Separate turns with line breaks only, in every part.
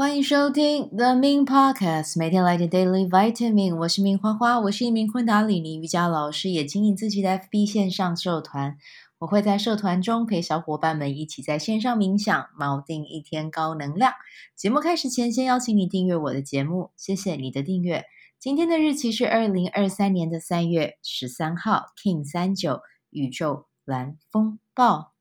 欢迎收听 The Min Podcast，每天来点 Daily Vitamin。我是明花花，我是一名昆达里尼瑜伽老师，也经营自己的 FB 线上社团。我会在社团中陪小伙伴们一起在线上冥想，锚定一天高能量。节目开始前，先邀请你订阅我的节目，谢谢你的订阅。今天的日期是二零二三年的三月十三号，King 三九宇宙蓝风暴。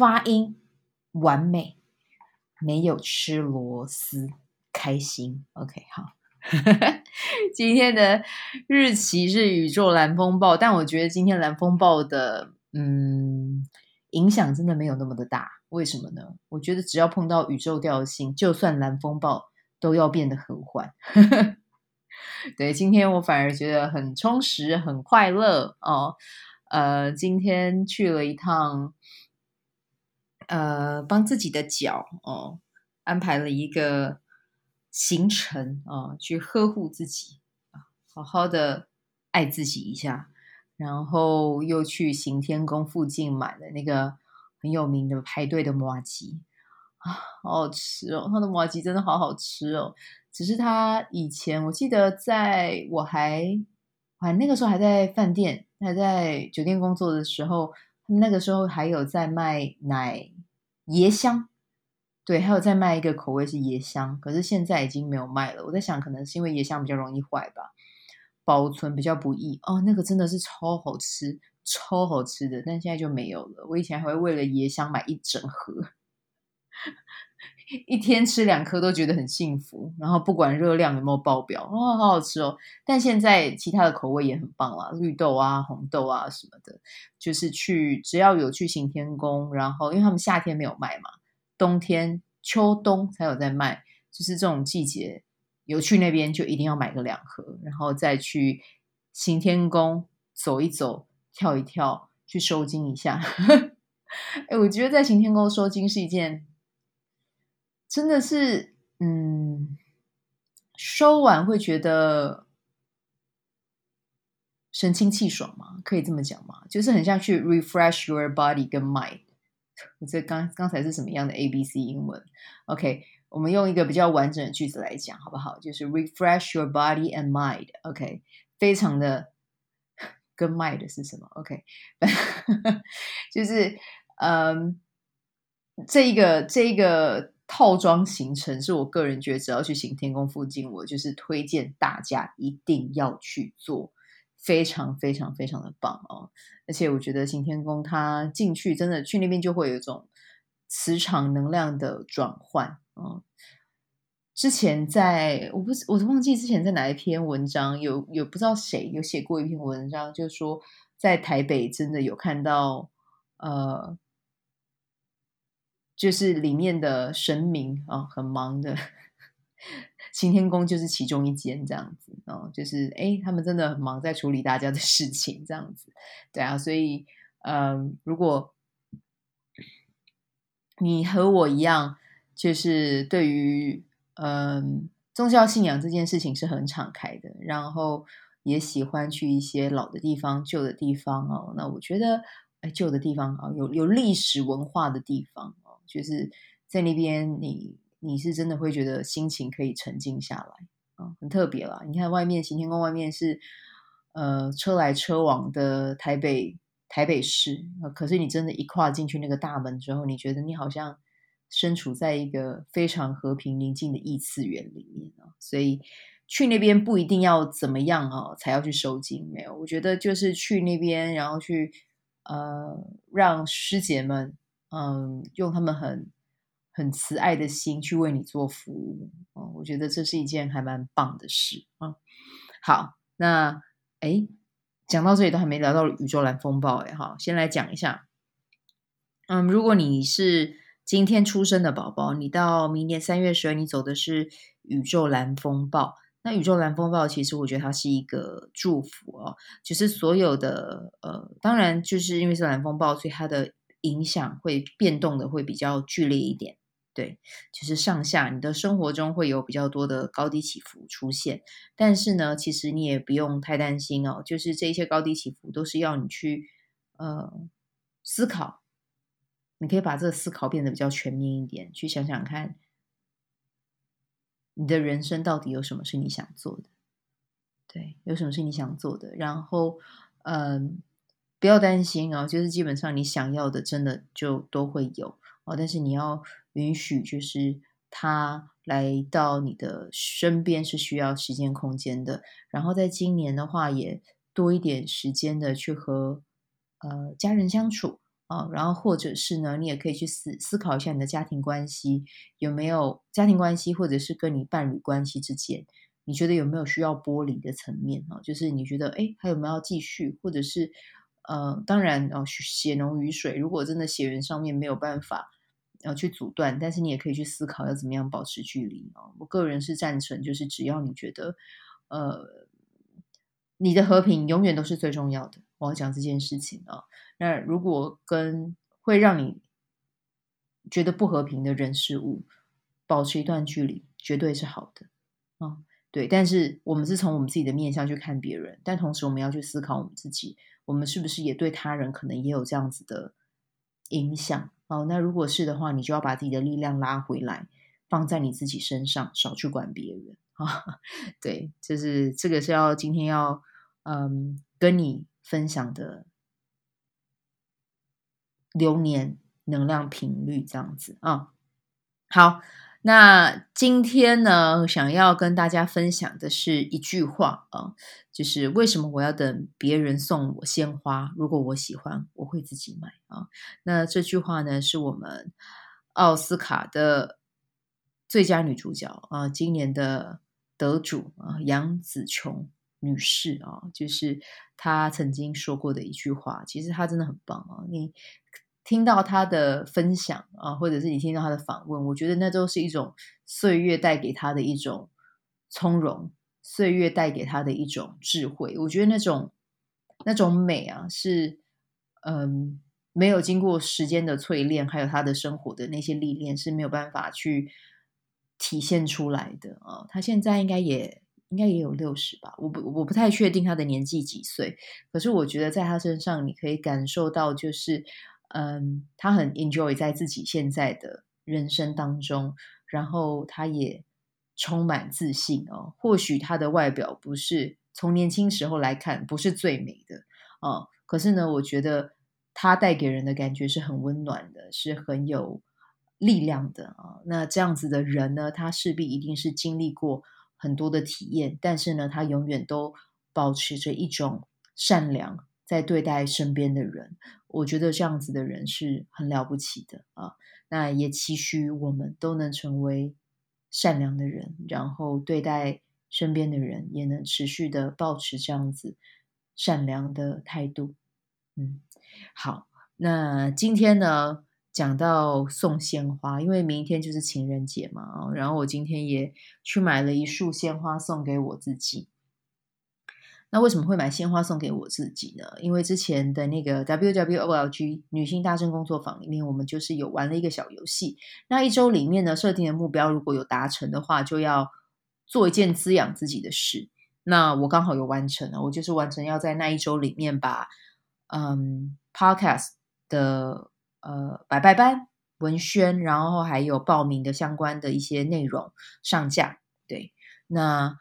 发音完美，没有吃螺丝，开心。OK，好，今天的日期是宇宙蓝风暴，但我觉得今天蓝风暴的嗯影响真的没有那么的大。为什么呢？我觉得只要碰到宇宙调性，就算蓝风暴都要变得和缓。对，今天我反而觉得很充实，很快乐哦。呃，今天去了一趟。呃，帮自己的脚哦安排了一个行程哦，去呵护自己，好好的爱自己一下，然后又去行天宫附近买了那个很有名的排队的麻糬啊，好好吃哦，他的麻糬真的好好吃哦。只是他以前我记得在我还还那个时候还在饭店还在酒店工作的时候，他们那个时候还有在卖奶。椰香，对，还有再卖一个口味是椰香，可是现在已经没有卖了。我在想，可能是因为椰香比较容易坏吧，保存比较不易。哦，那个真的是超好吃，超好吃的，但现在就没有了。我以前还会为了椰香买一整盒，一天吃两颗都觉得很幸福。然后不管热量有没有爆表，哦，好好吃哦。但现在其他的口味也很棒啦，绿豆啊、红豆啊什么的。就是去，只要有去行天宫，然后因为他们夏天没有卖嘛，冬天、秋冬才有在卖。就是这种季节有去那边，就一定要买个两盒，然后再去行天宫走一走、跳一跳，去收惊一下。哎，我觉得在行天宫收惊是一件，真的是，嗯，收完会觉得。神清气爽吗，可以这么讲吗，就是很像去 refresh your body 跟 mind。我这刚刚才是什么样的 A B C 英文？OK，我们用一个比较完整的句子来讲，好不好？就是 refresh your body and mind。OK，非常的跟 mind 是什么？OK，就是嗯，这一个这一个套装行程是我个人觉得，只要去行天宫附近，我就是推荐大家一定要去做。非常非常非常的棒哦！而且我觉得行天宫它进去真的去那边就会有一种磁场能量的转换嗯。之前在我不我都忘记之前在哪一篇文章有有不知道谁有写过一篇文章，就是说在台北真的有看到呃，就是里面的神明啊、哦、很忙的。擎天宫就是其中一间这样子哦，就是哎，他们真的很忙，在处理大家的事情这样子，对啊，所以嗯，如果你和我一样，就是对于嗯宗教信仰这件事情是很敞开的，然后也喜欢去一些老的地方、旧的地方哦，那我觉得哎，旧的地方啊，有有历史文化的地方，就是在那边你。你是真的会觉得心情可以沉静下来啊，很特别啦。你看外面行天宫外面是呃车来车往的台北台北市，可是你真的，一跨进去那个大门之后，你觉得你好像身处在一个非常和平宁静的异次元里面啊。所以去那边不一定要怎么样啊，才要去收金。没有，我觉得就是去那边，然后去呃让师姐们嗯用他们很。很慈爱的心去为你做服务，哦，我觉得这是一件还蛮棒的事啊。好，那哎，讲到这里都还没聊到宇宙蓝风暴哎，哈，先来讲一下。嗯，如果你是今天出生的宝宝，你到明年三月十二，你走的是宇宙蓝风暴。那宇宙蓝风暴其实我觉得它是一个祝福哦，就是所有的呃，当然就是因为是蓝风暴，所以它的影响会变动的会比较剧烈一点。对，就是上下，你的生活中会有比较多的高低起伏出现，但是呢，其实你也不用太担心哦。就是这些高低起伏都是要你去呃思考，你可以把这个思考变得比较全面一点，去想想看，你的人生到底有什么是你想做的？对，有什么是你想做的？然后，嗯，不要担心啊，就是基本上你想要的，真的就都会有哦。但是你要允许，就是他来到你的身边是需要时间空间的。然后在今年的话，也多一点时间的去和呃家人相处啊。然后或者是呢，你也可以去思思考一下你的家庭关系有没有家庭关系，或者是跟你伴侣关系之间。你觉得有没有需要剥离的层面啊？就是你觉得，哎，还有没有要继续？或者是，呃，当然哦，血浓于水。如果真的血缘上面没有办法要去阻断，但是你也可以去思考要怎么样保持距离啊。我个人是赞成，就是只要你觉得，呃，你的和平永远都是最重要的。我要讲这件事情啊。那如果跟会让你觉得不和平的人事物保持一段距离，绝对是好的啊。对，但是我们是从我们自己的面向去看别人，但同时我们要去思考我们自己，我们是不是也对他人可能也有这样子的影响？哦，那如果是的话，你就要把自己的力量拉回来，放在你自己身上，少去管别人啊。对，就是这个是要今天要嗯跟你分享的流年能量频率这样子啊。好。那今天呢，想要跟大家分享的是一句话啊，就是为什么我要等别人送我鲜花？如果我喜欢，我会自己买啊。那这句话呢，是我们奥斯卡的最佳女主角啊，今年的得主啊，杨紫琼女士啊，就是她曾经说过的一句话。其实她真的很棒啊，你。听到他的分享啊，或者是你听到他的访问，我觉得那都是一种岁月带给他的一种从容，岁月带给他的一种智慧。我觉得那种那种美啊，是嗯，没有经过时间的淬炼，还有他的生活的那些历练是没有办法去体现出来的啊。他现在应该也应该也有六十吧，我不我不太确定他的年纪几岁，可是我觉得在他身上你可以感受到就是。嗯，他很 enjoy 在自己现在的人生当中，然后他也充满自信哦。或许他的外表不是从年轻时候来看不是最美的哦，可是呢，我觉得他带给人的感觉是很温暖的，是很有力量的啊。那这样子的人呢，他势必一定是经历过很多的体验，但是呢，他永远都保持着一种善良。在对待身边的人，我觉得这样子的人是很了不起的啊。那也期许我们都能成为善良的人，然后对待身边的人也能持续的保持这样子善良的态度。嗯，好，那今天呢，讲到送鲜花，因为明天就是情人节嘛啊，然后我今天也去买了一束鲜花送给我自己。那为什么会买鲜花送给我自己呢？因为之前的那个 WWOLG 女性大声工作坊里面，我们就是有玩了一个小游戏。那一周里面呢，设定的目标如果有达成的话，就要做一件滋养自己的事。那我刚好有完成了，我就是完成要在那一周里面把嗯 Podcast 的呃拜拜班文宣，然后还有报名的相关的一些内容上架。对，那。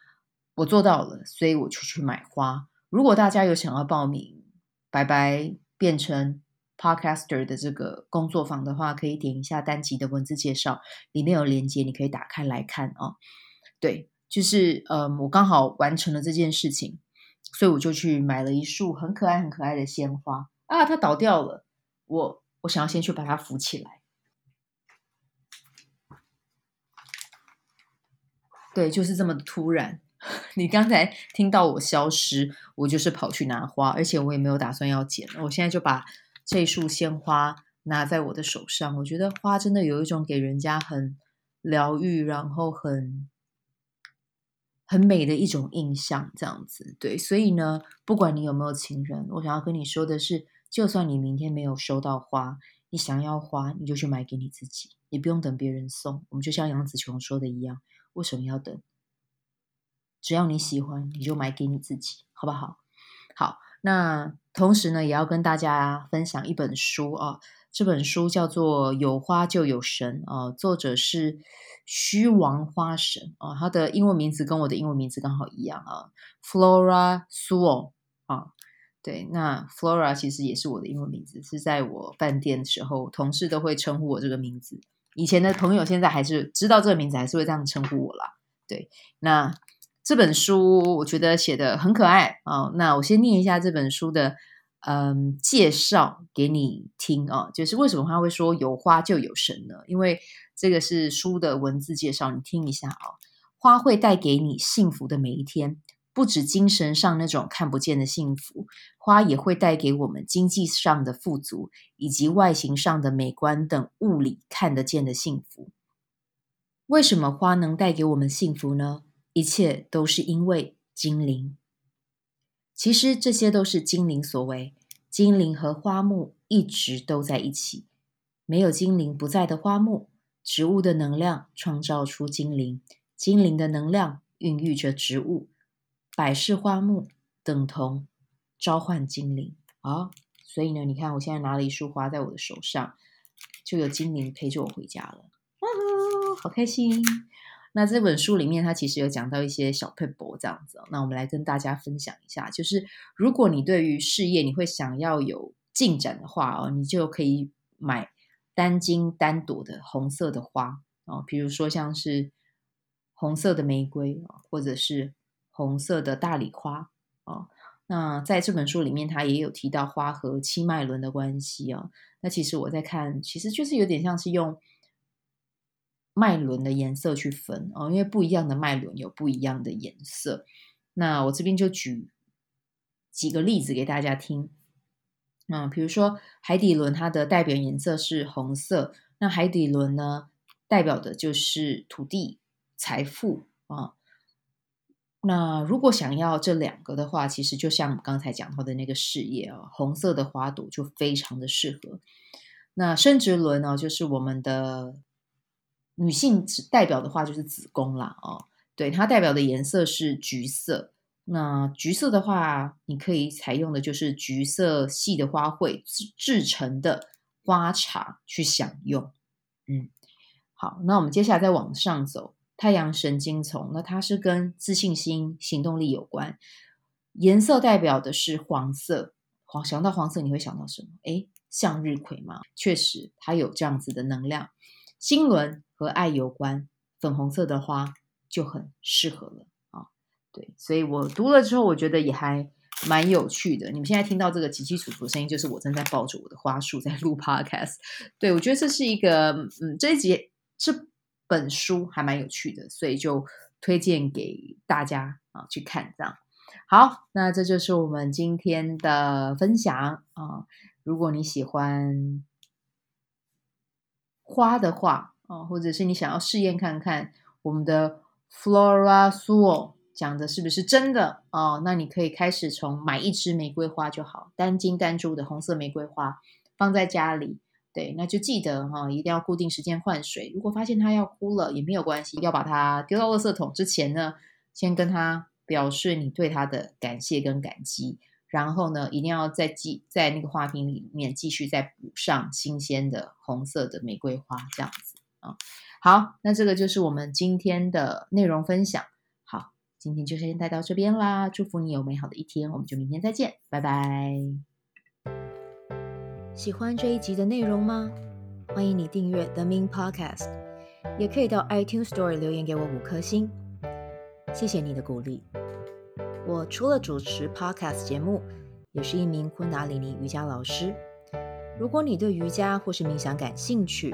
我做到了，所以我就去买花。如果大家有想要报名白白变成 Podcaster 的这个工作坊的话，可以点一下单集的文字介绍，里面有连接，你可以打开来看、哦。对，就是嗯，我刚好完成了这件事情，所以我就去买了一束很可爱、很可爱的鲜花啊。它倒掉了，我我想要先去把它扶起来。对，就是这么突然。你刚才听到我消失，我就是跑去拿花，而且我也没有打算要捡。我现在就把这束鲜花拿在我的手上。我觉得花真的有一种给人家很疗愈，然后很很美的一种印象，这样子。对，所以呢，不管你有没有情人，我想要跟你说的是，就算你明天没有收到花，你想要花，你就去买给你自己，你不用等别人送。我们就像杨紫琼说的一样，为什么要等？只要你喜欢，你就买给你自己，好不好？好，那同时呢，也要跟大家分享一本书啊，这本书叫做《有花就有神》啊，作者是虚王花神啊，他的英文名字跟我的英文名字刚好一样啊，Flora Sewell 啊，对，那 Flora 其实也是我的英文名字，是在我饭店的时候，同事都会称呼我这个名字。以前的朋友现在还是知道这个名字，还是会这样称呼我啦。对，那。这本书我觉得写的很可爱啊、那我先念一下这本书的嗯介绍给你听啊、哦，就是为什么他会说有花就有神呢？因为这个是书的文字介绍，你听一下啊、哦。花会带给你幸福的每一天，不止精神上那种看不见的幸福，花也会带给我们经济上的富足，以及外形上的美观等物理看得见的幸福。为什么花能带给我们幸福呢？一切都是因为精灵。其实这些都是精灵所为。精灵和花木一直都在一起。没有精灵不在的花木，植物的能量创造出精灵，精灵的能量孕育着植物。百事花木等同召唤精灵啊、所以呢，你看我现在拿了一束花在我的手上，就有精灵陪着我回家了。哇、好开心！那这本书里面，它其实有讲到一些小撇步这样子。那我们来跟大家分享一下，就是如果你对于事业你会想要有进展的话哦，你就可以买单茎单朵的红色的花哦，比如说像是红色的玫瑰或者是红色的大丽花哦。那在这本书里面，它也有提到花和七脉轮的关系哦。那其实我在看，其实就是有点像是用。脉轮的颜色去分哦，因为不一样的脉轮有不一样的颜色。那我这边就举几个例子给大家听。那比如说海底轮，它的代表颜色是红色。那海底轮呢，代表的就是土地、财富啊。那如果想要这两个的话，其实就像我们刚才讲到的那个事业啊，红色的花朵就非常的适合。那生殖轮呢，就是我们的。女性代表的话就是子宫啦，哦，对，它代表的颜色是橘色。那橘色的话，你可以采用的就是橘色系的花卉制成的花茶去享用。嗯，好，那我们接下来再往上走，太阳神经丛，那它是跟自信心、行动力有关。颜色代表的是黄色，黄，想到黄色你会想到什么？诶，向日葵嘛，确实它有这样子的能量。心轮和爱有关，粉红色的花就很适合了啊。对，所以我读了之后，我觉得也还蛮有趣的。你们现在听到这个起起楚楚的声音，就是我正在抱着我的花束在录 podcast。对，我觉得这是一个，嗯，这一集这本书还蛮有趣的，所以就推荐给大家啊去看。这样好，那这就是我们今天的分享啊。如果你喜欢。花的话哦，或者是你想要试验看看我们的 Flora Sewell 讲的是不是真的哦，那你可以开始从买一支玫瑰花就好，单茎单株的红色玫瑰花放在家里。对，那就记得哈，一定要固定时间换水。如果发现它要枯了也没有关系，要把它丢到垃圾桶之前呢，先跟它表示你对它的感谢跟感激。然后呢，一定要再继在那个花瓶里面继续再补上新鲜的红色的玫瑰花，这样子啊。好，那这个就是我们今天的内容分享。好，今天就先带到这边啦。祝福你有美好的一天，我们就明天再见，拜拜。喜欢这一集的内容吗？欢迎你订阅 The Min Podcast，也可以到 iTunes Store 留言给我五颗星，谢谢你的鼓励。我除了主持 Podcast 节目，也是一名昆达里尼瑜伽老师。如果你对瑜伽或是冥想感兴趣，